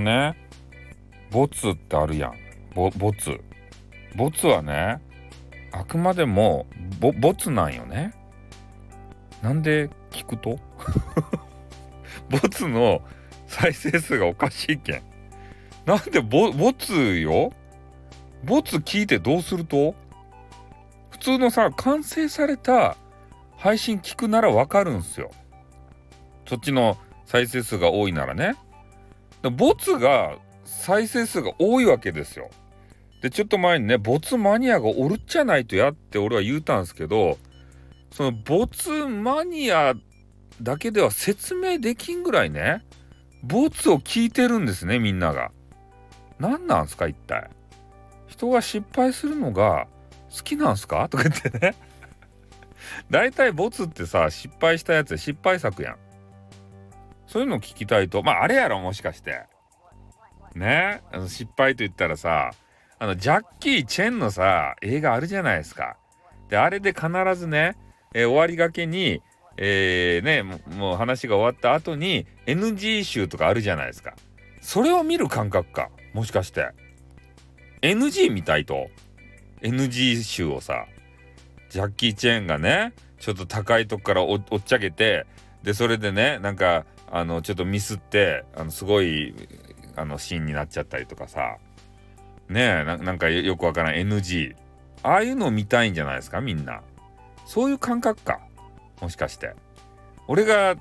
ね。ボツってあるやん。ボボツ。ボツはねあくまでもボボツなんよね。なんで聞くと？ボツの再生数がおかしいけん。なんでボボツよ？ボツ聞いてどうすると？普通のさ完成された配信聞くならわかるんすよ。そっちの再生数が多いならね。ボツが再生数が多いわけですよでちょっと前にねボツマニアがおるっちゃないとやって俺は言うたんですけどそのボツマニアだけでは説明できんぐらいねボツを聞いてるんですねみんなが。何なんすか一体。人が失敗するのが好きなんすか？とか言ってね大体ボツってさ失敗したやつ失敗作やん。そういうの聞きたいとまああれやろもしかして。ね？あの失敗と言ったらさあのジャッキー・チェンのさ映画あるじゃないですか。であれで必ずね、えー、終わりがけにえー、ねもう話が終わった後に NG 集とかあるじゃないですか。それを見る感覚かもしかして NG 見たいと NG 集をさジャッキー・チェーンがねちょっと高いとこからおっちゃけてでそれでねなんかあのちょっとミスってあのすごいあのシーンになっちゃったりとかさ。ねえなんかよくわからん NG ああいうのを見たいんじゃないですかみんな。そういう感覚かもしかして。俺が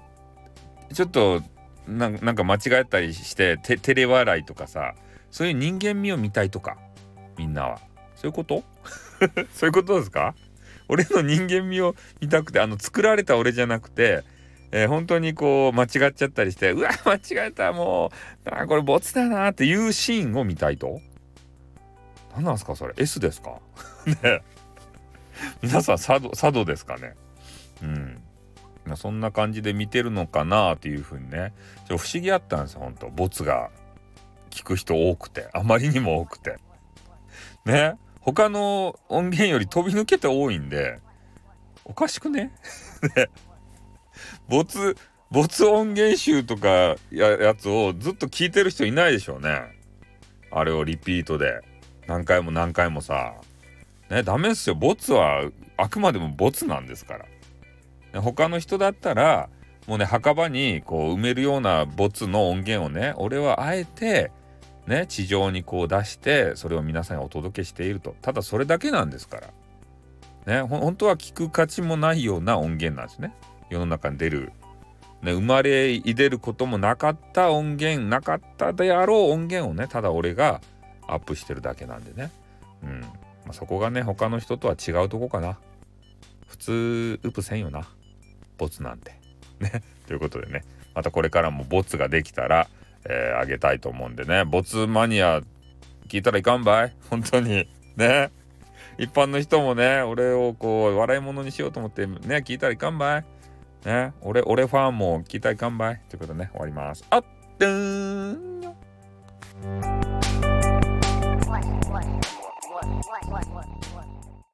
ちょっとなんか間違えたりして照れ笑いとかさそういう人間味を見たいとかみんなは。そういうこと？そういうことですか？俺の人間味を見たくてあの作られた俺じゃなくて、えー、本当にこう間違っちゃったりしてうわ間違えたもうあこれボツだなっていうシーンを見たいと？何なんすかそれ？S ですか？ね。皆さん佐渡佐渡ですかね？うん。そんな感じで見てるのかなっていうふうにね。ちょ不思議あったんですよ本当。ボツが。聞く人多くて。あまりにも多くて。ね。他の音源より飛び抜けて多いんで。おかしくね？ね。ボツボツ音源集とかやつをずっと聞いてる人いないでしょうね。あれをリピートで。何回も何回もさ。ねダメっすよ。ボツはあくまでもボツなんですから。他の人だったらもうね墓場にこう埋めるようなボツの音源をね俺はあえてね地上にこう出してそれを皆さんにお届けしていると。ただそれだけなんですから。ね本当は聞く価値もないような音源なんですね。世の中に出る、ね、生まれいでることもなかった音源なかったであろう音源をねただ俺がアップしてるだけなんでね。うん、まあ、そこがね他の人とは違うとこかな。普通ウプせんよな。ボツなんて。ね。ということでね、またこれからもボツができたら、えー、あげたいと思うんでね、ボツマニア聞いたらいかんばい？本当に。ね。一般の人もね、俺をこう、笑い物にしようと思ってね、聞いたらいかんばい？ね。俺、俺ファンも期待完売ということでね、終わります。あっでーんよ